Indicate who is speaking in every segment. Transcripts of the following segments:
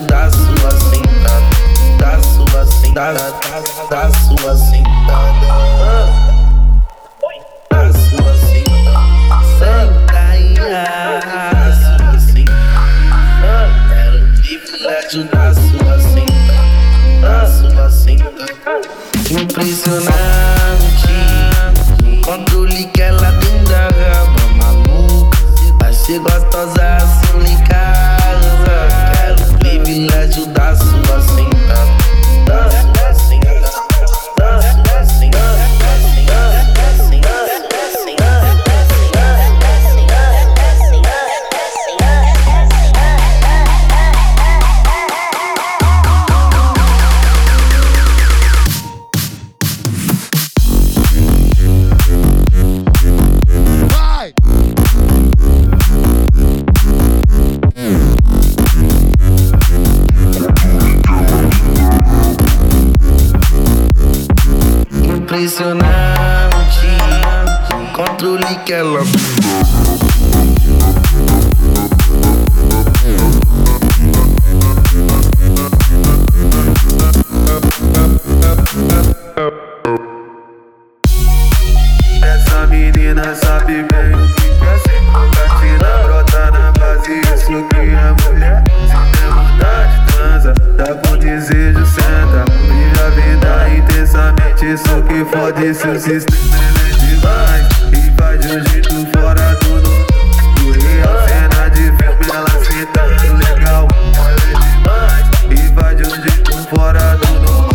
Speaker 1: da assim sua sentada. Da sua sentada. Impressionante. Controle que ela tem da raba maluca. Ser gostosa assim em casa. Quero privilégio da sua sentada. Impressionante. Controle que ela
Speaker 2: Essa menina sabe bem que quer ser. Catina brota na base, isso que é mulher. Se tem vontade, dá com desejo, senta. Vive a vida intensamente, isso que fode seu sistema Ele é demais e faz de um jeito fora do Do real, cena de filme, ela sentando legal. Ela é demais e faz de um jeito fora do normal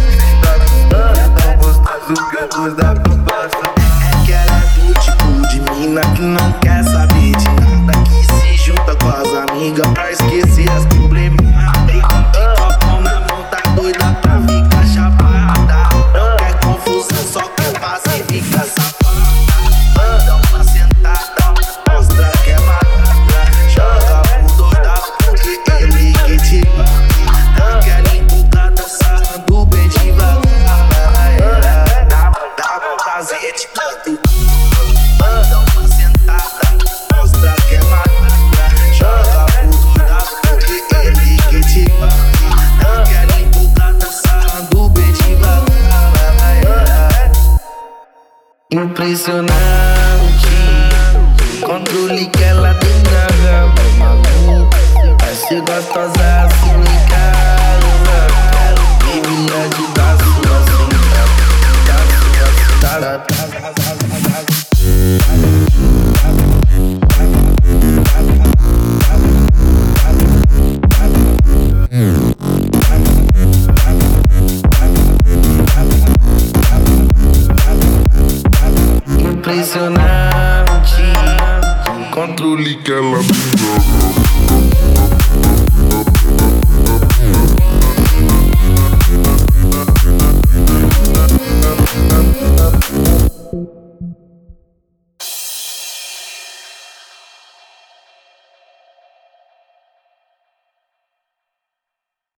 Speaker 2: Tá tão gostoso que eu gosto da proposta
Speaker 1: É que ela é do tipo de mina que não quer saber de nada Que se junta com as amigas pra esquecer as probleminhas Tem de copo na mão, tá doida pra ficar Impressionante. Controle que ela tem da raba maluca Vai ser gostosa condicionante. Controle que ela me joga.